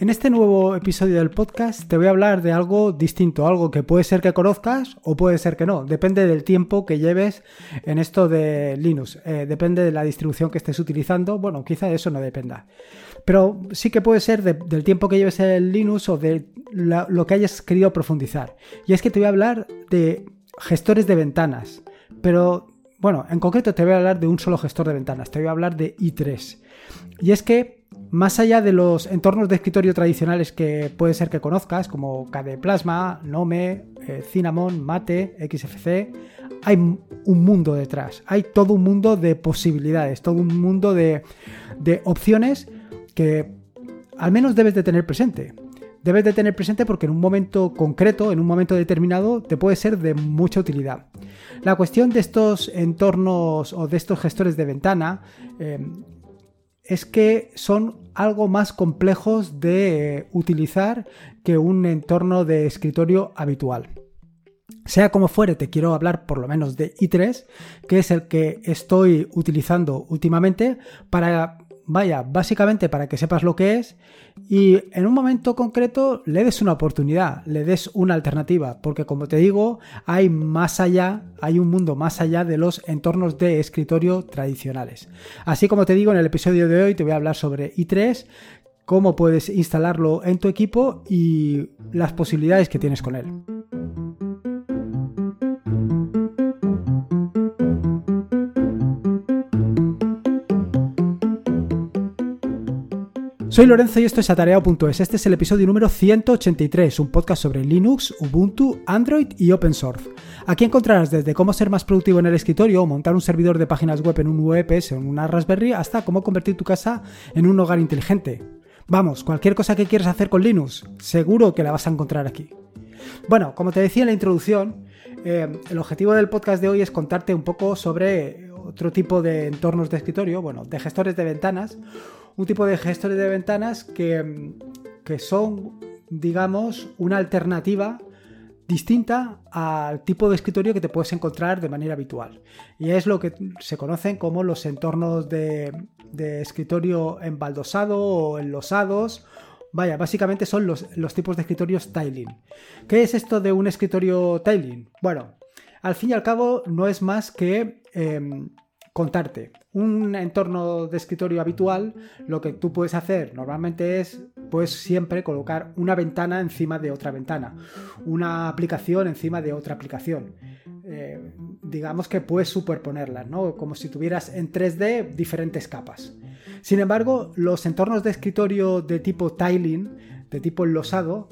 En este nuevo episodio del podcast te voy a hablar de algo distinto, algo que puede ser que conozcas o puede ser que no, depende del tiempo que lleves en esto de Linux, eh, depende de la distribución que estés utilizando, bueno, quizá eso no dependa, pero sí que puede ser del tiempo que lleves en Linux o de lo que hayas querido profundizar. Y es que te voy a hablar de gestores de ventanas, pero bueno, en concreto te voy a hablar de un solo gestor de ventanas, te voy a hablar de i3. Y es que, más allá de los entornos de escritorio tradicionales que puede ser que conozcas, como KDE Plasma, Nome, eh, Cinnamon, Mate, XFC, hay un mundo detrás. Hay todo un mundo de posibilidades, todo un mundo de, opciones que al menos debes de tener presente debes de tener presente porque en un momento concreto, en un momento determinado, te puede ser de mucha utilidad. La cuestión de estos entornos o de estos gestores de ventana eh, es que son algo más complejos de utilizar que un entorno de escritorio habitual. Sea como fuere, te quiero hablar por lo menos de i3, que es el que estoy utilizando últimamente para vaya, básicamente para que sepas lo que es y en un momento concreto le des una oportunidad, le des una alternativa, porque como te digo, hay más allá, hay un mundo más allá de los entornos de escritorio tradicionales. Así como te digo, en el episodio de hoy te voy a hablar sobre i3, cómo puedes instalarlo en tu equipo y las posibilidades que tienes con él. Soy Lorenzo y esto es Atareado.es. Este es el episodio número 183, un podcast sobre Linux, Ubuntu, Android y Open Source. Aquí encontrarás desde cómo ser más productivo en el escritorio o montar un servidor de páginas web en un VPS o en una Raspberry hasta cómo convertir tu casa en un hogar inteligente. Vamos, cualquier cosa que quieras hacer con Linux, seguro que la vas a encontrar aquí. Bueno, como te decía en la introducción, eh, el objetivo del podcast de hoy es contarte un poco sobre otro tipo de entornos de escritorio, bueno, de gestores de ventanas, un tipo de gestores de ventanas que, que son, digamos, una alternativa distinta al tipo de escritorio que te puedes encontrar de manera habitual. Y es lo que se conocen como los entornos de, de escritorio embaldosado o enlosados. Vaya, básicamente son los, los, tipos de escritorios tiling. ¿Qué es esto de un escritorio tiling? Bueno, al fin y al cabo no es más que em, contarte. Un entorno de escritorio habitual, lo que tú puedes hacer normalmente es, pues siempre colocar una ventana encima de otra ventana, una aplicación encima de otra aplicación. Eh, digamos que puedes superponerlas, ¿no? Como si tuvieras en 3D diferentes capas. Sin embargo, los entornos de escritorio de tipo tiling, de tipo enlosado,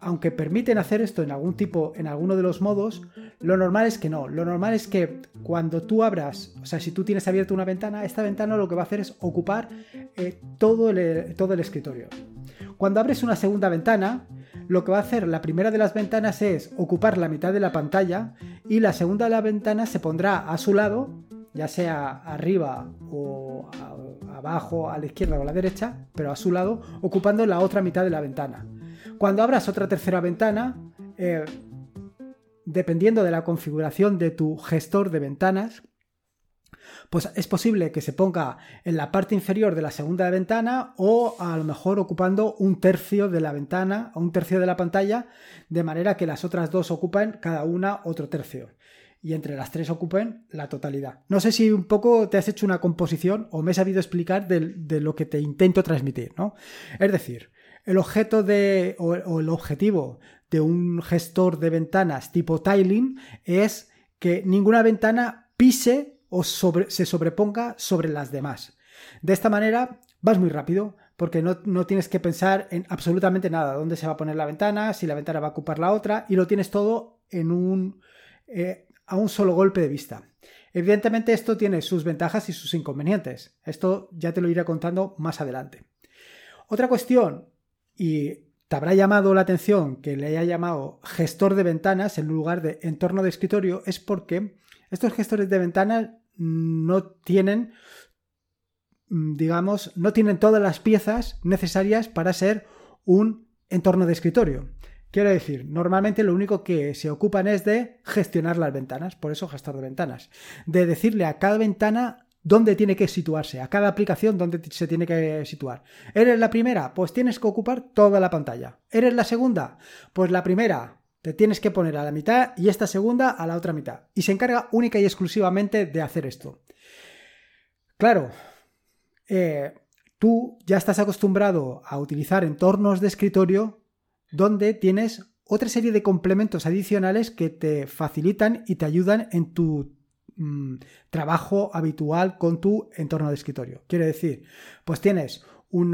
aunque permiten hacer esto en algún tipo, en alguno de los modos, lo normal es que no. Lo normal es que cuando tú abras, o sea, si tú tienes abierta una ventana, esta ventana lo que va a hacer es ocupar eh, todo, el, todo el escritorio. Cuando abres una segunda ventana, lo que va a hacer la primera de las ventanas es ocupar la mitad de la pantalla y la segunda de la ventana se pondrá a su lado, ya sea arriba o abajo, a la izquierda o a la derecha, pero a su lado, ocupando la otra mitad de la ventana. Cuando abras otra tercera ventana, eh, dependiendo de la configuración de tu gestor de ventanas, pues es posible que se ponga en la parte inferior de la segunda ventana o a lo mejor ocupando un tercio de la ventana o un tercio de la pantalla, de manera que las otras dos ocupen cada una otro tercio y entre las tres ocupen la totalidad. No sé si un poco te has hecho una composición o me he sabido explicar de, de lo que te intento transmitir, ¿no? Es decir, el objeto o, el objetivo de un gestor de ventanas tipo tiling es que ninguna ventana pise o se sobreponga sobre las demás. De esta manera vas muy rápido porque no, tienes que pensar en absolutamente nada, dónde se va a poner la ventana, si la ventana va a ocupar la otra y lo tienes todo en un, eh, a un solo golpe de vista. Evidentemente esto tiene sus ventajas y sus inconvenientes. Esto ya te lo iré contando más adelante. Otra cuestión y te habrá llamado la atención que le haya llamado gestor de ventanas en lugar de entorno de escritorio es porque estos gestores de ventanas no tienen, digamos, no tienen todas las piezas necesarias para ser un entorno de escritorio. Quiero decir, normalmente lo único que se ocupan es de gestionar las ventanas, por eso gestor de ventanas, de decirle a cada ventana dónde tiene que situarse, a cada aplicación dónde se tiene que situar. ¿Eres la primera? Pues tienes que ocupar toda la pantalla. ¿Eres la segunda? Pues la primera te tienes que poner a la mitad y esta segunda a la otra mitad. Y se encarga única y exclusivamente de hacer esto. Claro, eh, tú ya estás acostumbrado a utilizar entornos de escritorio donde tienes otra serie de complementos adicionales que te facilitan y te ayudan en tu mm, trabajo habitual con tu entorno de escritorio. Quiere decir, pues tienes un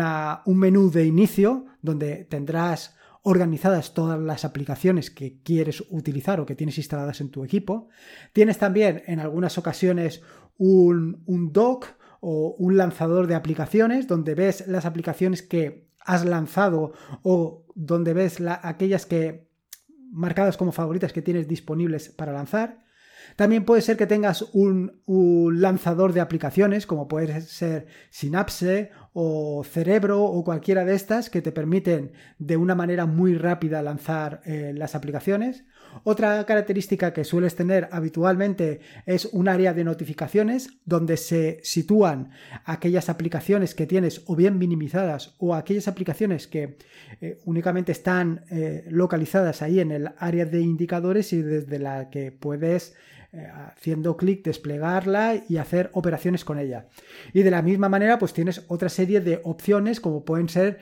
menú de inicio donde tendrás organizadas todas las aplicaciones que quieres utilizar o que tienes instaladas en tu equipo. Tienes también en algunas ocasiones un, un dock o un lanzador de aplicaciones donde ves las aplicaciones que has lanzado o donde ves aquellas que marcadas como favoritas que tienes disponibles para lanzar. También puede ser que tengas un, lanzador de aplicaciones, como puede ser Synapse o Cerebro o cualquiera de estas, que te permiten de una manera muy rápida lanzar eh, las aplicaciones. Otra característica que sueles tener habitualmente es un área de notificaciones donde se sitúan aquellas aplicaciones que tienes o bien minimizadas o aquellas aplicaciones que eh, únicamente están eh, localizadas ahí en el área de indicadores y desde la que puedes haciendo clic desplegarla y hacer operaciones con ella. Y de la misma manera pues tienes otra serie de opciones como pueden ser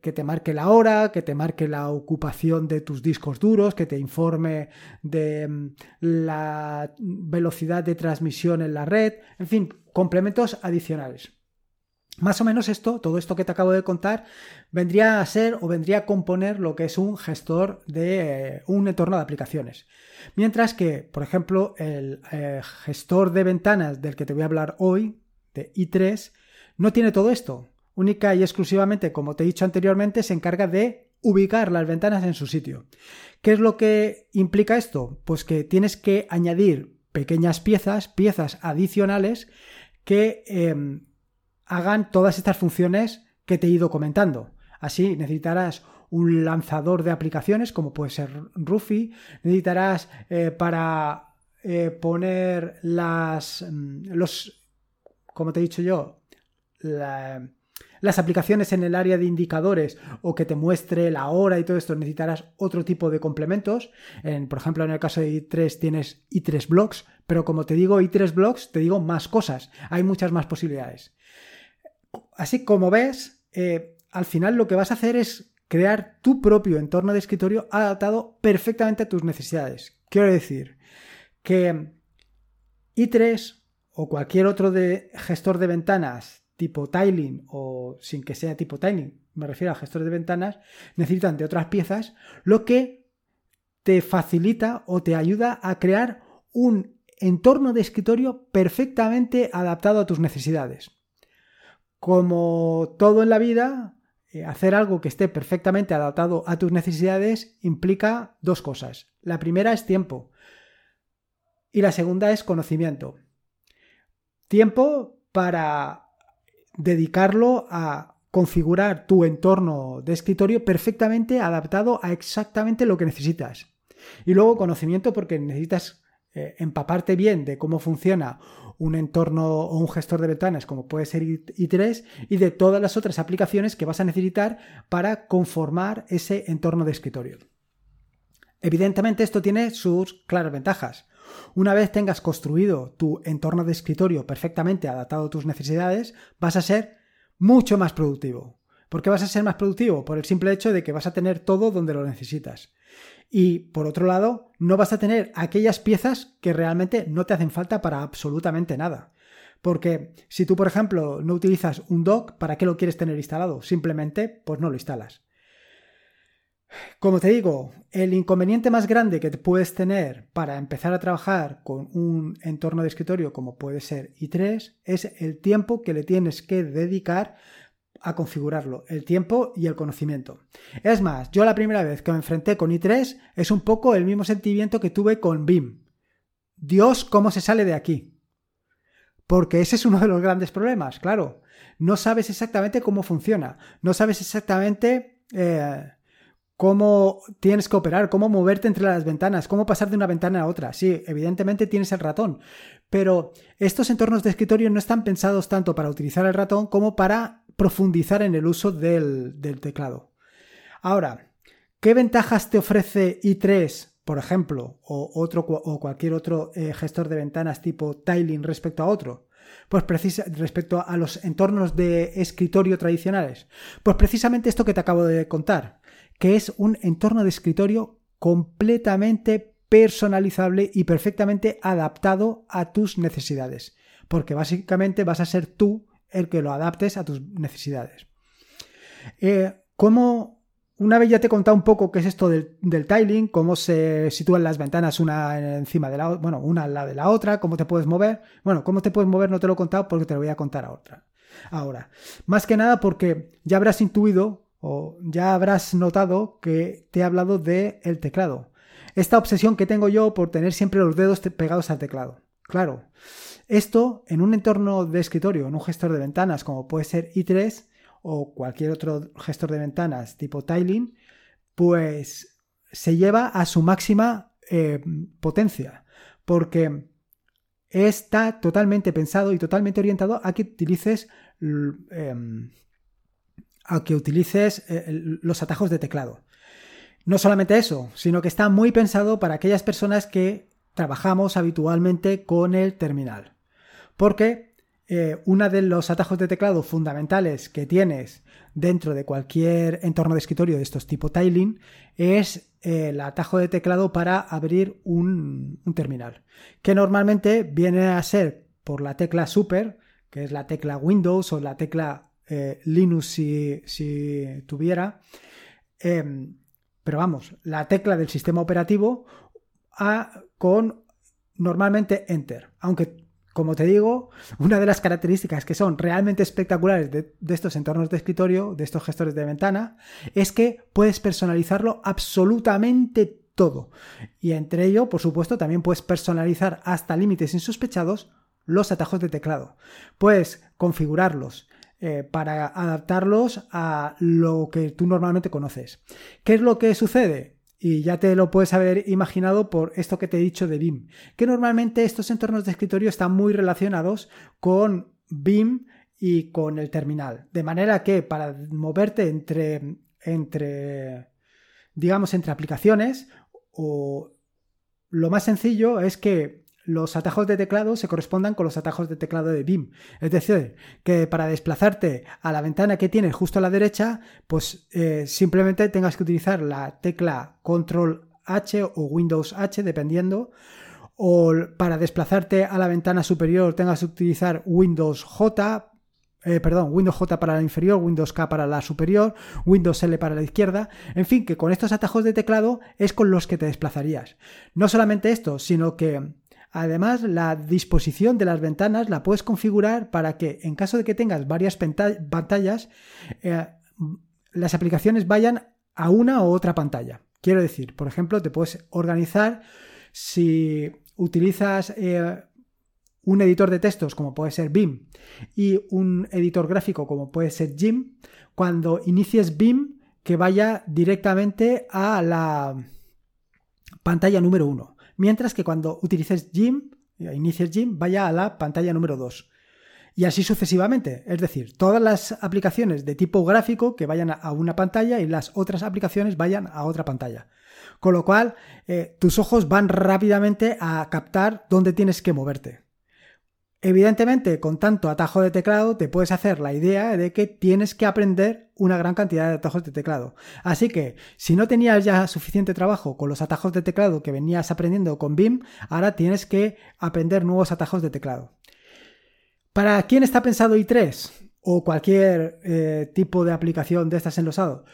que te marque la hora, que te marque la ocupación de tus discos duros, que te informe de mm, la velocidad de transmisión en la red, en fin, complementos adicionales. Más o menos esto, todo esto que te acabo de contar, vendría a ser o vendría a componer lo que es un gestor de eh, un entorno de aplicaciones. Mientras que, por ejemplo, el eh, gestor de ventanas del que te voy a hablar hoy, de i3, no tiene todo esto única y exclusivamente, como te he dicho anteriormente, se encarga de ubicar las ventanas en su sitio. ¿Qué es lo que implica esto? Pues que tienes que añadir pequeñas piezas, piezas adicionales que em, hagan todas estas funciones que te he ido comentando. Así necesitarás un lanzador de aplicaciones como puede ser Rufi, necesitarás eh, para eh, poner las mm, los como te he dicho yo la, las aplicaciones en el área de indicadores o que te muestre la hora y todo esto, necesitarás otro tipo de complementos. En, por ejemplo, en el caso de i3 tienes i3 Blocks, pero como te digo i3 Blocks, te digo más cosas. Hay muchas más posibilidades. Así como ves, eh, al final lo que vas a hacer es crear tu propio entorno de escritorio adaptado perfectamente a tus necesidades. Quiero decir que i3 o cualquier otro de gestor de ventanas tipo tiling o sin que sea tipo tiling, me refiero a gestores de ventanas, necesitan de otras piezas, lo que te facilita o te ayuda a crear un entorno de escritorio perfectamente adaptado a tus necesidades. Como todo en la vida, eh, hacer algo que esté perfectamente adaptado a tus necesidades implica dos cosas. La primera es tiempo y la segunda es conocimiento. Tiempo para dedicarlo a configurar tu entorno de escritorio perfectamente adaptado a exactamente lo que necesitas. Y luego conocimiento porque necesitas eh, empaparte bien de cómo funciona un entorno o un gestor de ventanas como puede ser i3 y de todas las otras aplicaciones que vas a necesitar para conformar ese entorno de escritorio. Evidentemente esto tiene sus claras ventajas. Una vez tengas construido tu entorno de escritorio perfectamente adaptado a tus necesidades, vas a ser mucho más productivo. ¿Por qué vas a ser más productivo? Por el simple hecho de que vas a tener todo donde lo necesitas. Y por otro lado, no vas a tener aquellas piezas que realmente no te hacen falta para absolutamente nada. Porque si tú, por ejemplo, no utilizas un dock, ¿para qué lo quieres tener instalado? Simplemente, pues no lo instalas. Como te digo, el inconveniente más grande que puedes tener para empezar a trabajar con un entorno de escritorio como puede ser i3 es el tiempo que le tienes que dedicar a configurarlo, el tiempo y el conocimiento. Es más, yo la primera vez que me enfrenté con i3 es un poco el mismo sentimiento que tuve con BIM. Dios, ¿cómo se sale de aquí? Porque ese es uno de los grandes problemas, claro. No sabes exactamente cómo funciona, no sabes exactamente... Eh, cómo tienes que operar, cómo moverte entre las ventanas, cómo pasar de una ventana a otra. Sí, evidentemente tienes el ratón, pero estos entornos de escritorio no están pensados tanto para utilizar el ratón como para profundizar en el uso del, teclado. Ahora, ¿qué ventajas te ofrece i3, por ejemplo, o, otro, o cualquier otro eh, gestor de ventanas tipo Tiling respecto a otro? Pues respecto a los entornos de escritorio tradicionales. Pues precisamente esto que te acabo de contar que es un entorno de escritorio completamente personalizable y perfectamente adaptado a tus necesidades. Porque básicamente vas a ser tú el que lo adaptes a tus necesidades. Eh, una vez ya te he contado un poco qué es esto del, tiling, cómo se sitúan las ventanas una encima de la bueno, una al lado de la otra, cómo te puedes mover. Bueno, cómo te puedes mover no te lo he contado porque te lo voy a contar a otra. Ahora, más que nada porque ya habrás intuido o ya habrás notado que te he hablado del el teclado. Esta obsesión que tengo yo por tener siempre los dedos pegados al teclado. Claro, esto en un entorno de escritorio, en un gestor de ventanas como puede ser i3 o cualquier otro gestor de ventanas tipo Tiling, pues se lleva a su máxima eh, potencia, porque está totalmente pensado y totalmente orientado a que utilices em, a que utilices eh, los atajos de teclado. No solamente eso, sino que está muy pensado para aquellas personas que trabajamos habitualmente con el terminal. Porque eh, uno de los atajos de teclado fundamentales que tienes dentro de cualquier entorno de escritorio de estos tipo tiling es eh, el atajo de teclado para abrir un, un terminal, que normalmente viene a ser por la tecla super, que es la tecla Windows o la tecla eh, Linux si, tuviera. Em, pero vamos, la tecla del sistema operativo a, con normalmente Enter. Aunque, como te digo, una de las características que son realmente espectaculares de, de, estos entornos de escritorio, de estos gestores de ventana, es que puedes personalizarlo absolutamente todo. Y entre ello, por supuesto, también puedes personalizar hasta límites insospechados los atajos de teclado. Puedes configurarlos eh, para adaptarlos a lo que tú normalmente conoces. ¿Qué es lo que sucede? Y ya te lo puedes haber imaginado por esto que te he dicho de BIM, que normalmente estos entornos de escritorio están muy relacionados con BIM y con el terminal. De manera que para moverte entre, entre digamos, entre aplicaciones, o lo más sencillo es que los atajos de teclado se correspondan con los atajos de teclado de BIM. Es decir, que para desplazarte a la ventana que tienes justo a la derecha, pues eh, simplemente tengas que utilizar la tecla Control H o Windows H, dependiendo. O para desplazarte a la ventana superior tengas que utilizar Windows J, eh, perdón, Windows J para la inferior, Windows K para la superior, Windows L para la izquierda, en fin, que con estos atajos de teclado es con los que te desplazarías. No solamente esto, sino que Además, la disposición de las ventanas la puedes configurar para que en caso de que tengas varias pantallas, eh, las aplicaciones vayan a una u otra pantalla. Quiero decir, por ejemplo, te puedes organizar si utilizas eh, un editor de textos como puede ser BIM y un editor gráfico como puede ser GIMP, cuando inicies BIM que vaya directamente a la pantalla número 1 mientras que cuando utilices Gym, eh, inicies Gym, vaya a la pantalla número 2. Y así sucesivamente, es decir, todas las aplicaciones de tipo gráfico que vayan a una pantalla y las otras aplicaciones vayan a otra pantalla. Con lo cual, eh, tus ojos van rápidamente a captar dónde tienes que moverte. Evidentemente, con tanto atajo de teclado, te puedes hacer la idea de que tienes que aprender una gran cantidad de atajos de teclado. Así que, si no tenías ya suficiente trabajo con los atajos de teclado que venías aprendiendo con BIM, ahora tienes que aprender nuevos atajos de teclado. ¿Para quién está pensado i3? O cualquier eh, tipo de aplicación de estas enlosado.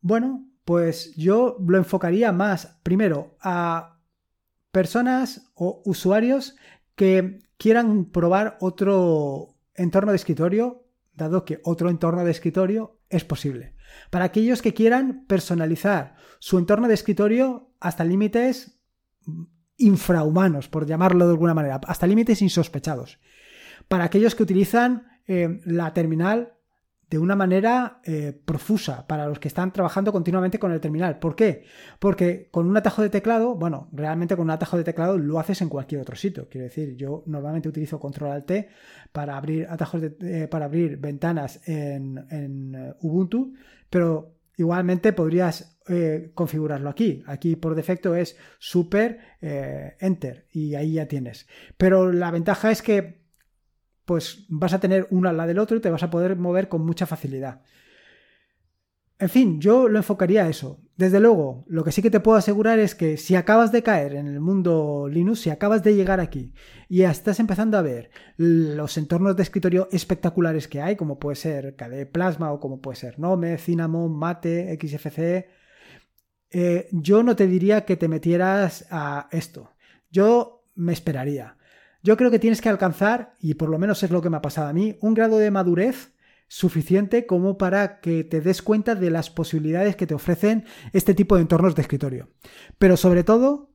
Bueno, pues yo lo enfocaría más, primero, a personas o usuarios que quieran probar otro entorno de escritorio, dado que otro entorno de escritorio es posible. Para aquellos que quieran personalizar su entorno de escritorio hasta límites infrahumanos, por llamarlo de alguna manera, hasta límites insospechados. Para aquellos que utilizan eh, la terminal de una manera eh, profusa para los que están trabajando continuamente con el terminal. ¿Por qué? Porque con un atajo de teclado, bueno, realmente con un atajo de teclado lo haces en cualquier otro sitio. Quiero decir, yo normalmente utilizo control alt para abrir atajos de, para abrir ventanas en, en, eh, Ubuntu, pero igualmente podrías eh, configurarlo aquí. Aquí por defecto es super enter y ahí ya tienes. Pero la ventaja es que pues vas a tener uno al lado del otro y te vas a poder mover con mucha facilidad. En fin, yo lo enfocaría a eso. Desde luego, lo que sí que te puedo asegurar es que si acabas de caer en el mundo Linux, si acabas de llegar aquí y estás empezando a ver los entornos de escritorio espectaculares que hay, como puede ser KDE Plasma o como puede ser Nome, Cinnamon, Mate, XFCE, eh, yo no te diría que te metieras a esto. Yo me esperaría. Yo creo que tienes que alcanzar, y por lo menos es lo que me ha pasado a mí, un grado de madurez suficiente como para que te des cuenta de las posibilidades que te ofrecen este tipo de entornos de escritorio. Pero sobre todo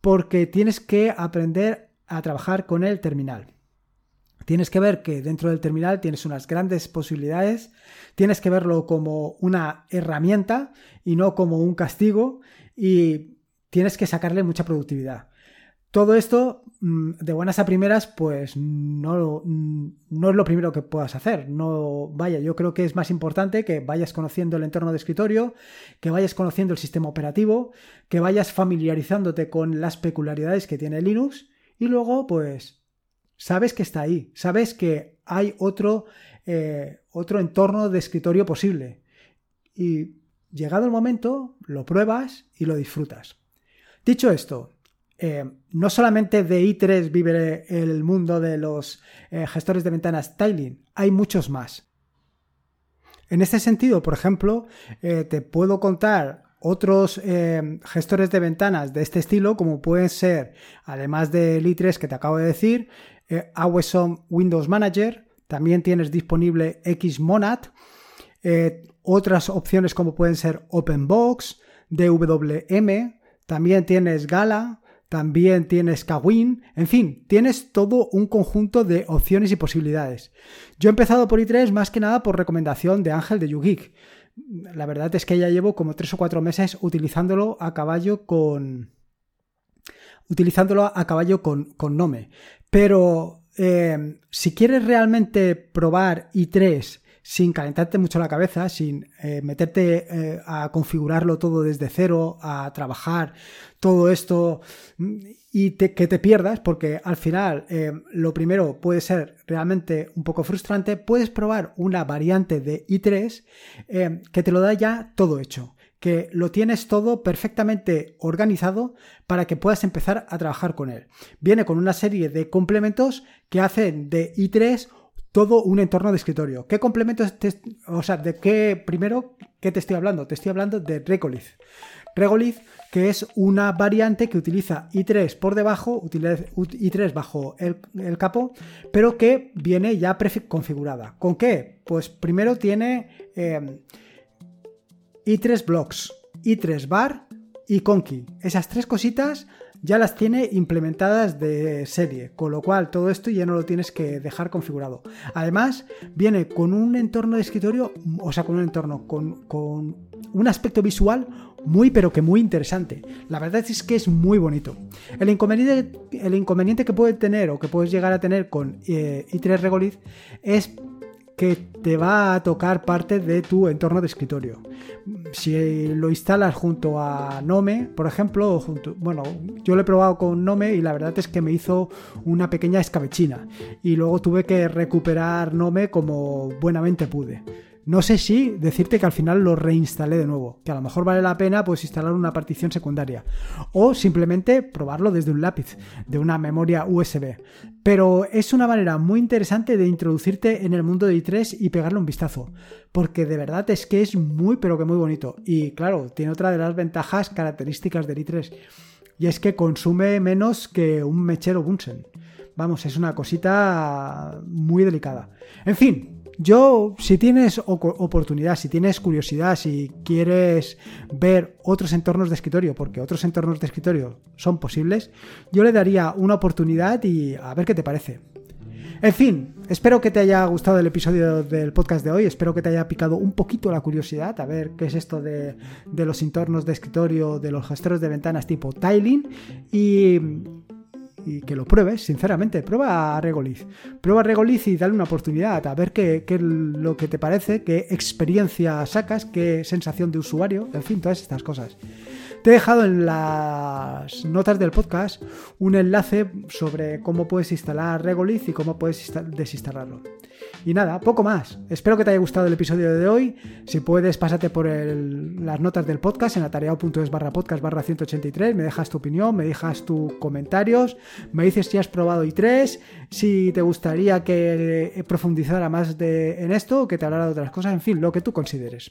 porque tienes que aprender a trabajar con el terminal. Tienes que ver que dentro del terminal tienes unas grandes posibilidades, tienes que verlo como una herramienta y no como un castigo y tienes que sacarle mucha productividad. Todo esto, mm, de buenas a primeras, pues no, mm, no, es lo primero que puedas hacer. No, vaya, yo creo que es más importante que vayas conociendo el entorno de escritorio, que vayas conociendo el sistema operativo, que vayas familiarizándote con las peculiaridades que tiene Linux y luego, pues, sabes que está ahí, sabes que hay otro, eh, otro entorno de escritorio posible. Y llegado el momento, lo pruebas y lo disfrutas. Dicho esto, eh, no solamente de i3 vive el mundo de los eh, gestores de ventanas tiling, hay muchos más. En este sentido, por ejemplo, eh, te puedo contar otros gestores de ventanas de este estilo, como pueden ser, además del i3 que te acabo de decir, Awesome Windows Manager, también tienes disponible Xmonad, otras opciones como pueden ser OpenBox, DWM, también tienes Gala, también tienes Kawin, en fin, tienes todo un conjunto de opciones y posibilidades. Yo he empezado por i3 más que nada por recomendación de Ángel de YouGeek. La verdad es que ya llevo como 3 o 4 meses utilizándolo a caballo con. utilizándolo a caballo con, con Nome. Pero eh, si quieres realmente probar i3 sin calentarte mucho la cabeza, sin eh, meterte eh, a configurarlo todo desde cero, a trabajar todo esto mm, y que te pierdas, porque al final eh, lo primero puede ser realmente un poco frustrante, puedes probar una variante de i3 que te lo da ya todo hecho que lo tienes todo perfectamente organizado para que puedas empezar a trabajar con él. Viene con una serie de complementos que hacen de i3 todo un entorno de escritorio. ¿Qué complementos, o sea, de qué, primero, qué te estoy hablando? Te estoy hablando de Regolith. Regolith, que es una variante que utiliza i3 por debajo, utiliza i3 bajo el, capo, pero que viene ya preconfigurada. ¿Con qué? Pues primero tiene em, i3 blocks, i3 bar y conky. Esas tres cositas ya las tiene implementadas de serie, con lo cual todo esto ya no lo tienes que dejar configurado. Además, viene con un entorno de escritorio, o sea, con un entorno, con, un aspecto visual muy pero que muy interesante. La verdad es que es muy bonito. El inconveniente, el inconveniente que puede tener o que puedes llegar a tener con eh, i3 Regolith es que te va a tocar parte de tu entorno de escritorio. Si lo instalas junto a Nome, por ejemplo, bueno, yo lo he probado con Nome y la verdad es que me hizo una pequeña escabechina y luego tuve que recuperar Nome como buenamente pude. No sé si decirte que al final lo reinstalé de nuevo, que a lo mejor vale la pena pues instalar una partición secundaria o simplemente probarlo desde un lápiz, de una memoria USB. Pero es una manera muy interesante de introducirte en el mundo de i3 y pegarle un vistazo, porque de verdad es que es muy pero que muy bonito. Y claro, tiene otra de las ventajas características del i3 y es que consume menos que un mechero Bunsen. Vamos, es una cosita muy delicada. En fin, yo, si tienes oportunidad, si tienes curiosidad, si quieres ver otros entornos de escritorio, porque otros entornos de escritorio son posibles, yo le daría una oportunidad y a ver qué te parece. En fin, espero que te haya gustado el episodio del podcast de hoy, espero que te haya picado un poquito la curiosidad a ver qué es esto de, los entornos de escritorio, de los gestores de ventanas tipo tiling y, y que lo pruebes, sinceramente. Prueba a Regolith. Prueba a Regolith y dale una oportunidad a ver qué, qué, es lo que te parece, qué experiencia sacas, qué sensación de usuario, en fin, todas estas cosas. Te he dejado en las notas del podcast un enlace sobre cómo puedes instalar Regolith y cómo puedes desinstalarlo. Y nada, poco más. Espero que te haya gustado el episodio de hoy. Si puedes, pásate por las notas del podcast en atareado.es barra podcast barra 183. Me dejas tu opinión, me dejas tus comentarios, me dices si has probado i3, si te gustaría que profundizara más en esto, que te hablara de otras cosas, en fin, lo que tú consideres.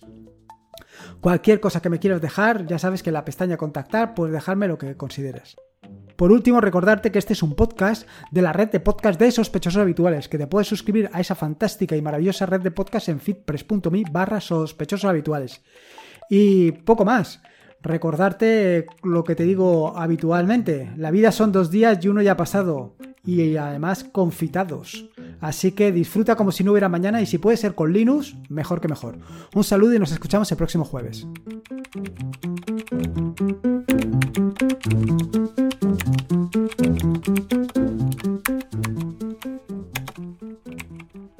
Cualquier cosa que me quieras dejar, ya sabes que en la pestaña contactar puedes dejarme lo que consideres. Por último, recordarte que este es un podcast de la red de podcast de sospechosos habituales, que te puedes suscribir a esa fantástica y maravillosa red de podcast en fitpress.me barra sospechosos habituales. Y poco más. Recordarte lo que te digo habitualmente. La vida son dos días y uno ya ha pasado. Y además confitados. Así que disfruta como si no hubiera mañana y si puede ser con Linux, mejor que mejor. Un saludo y nos escuchamos el próximo jueves.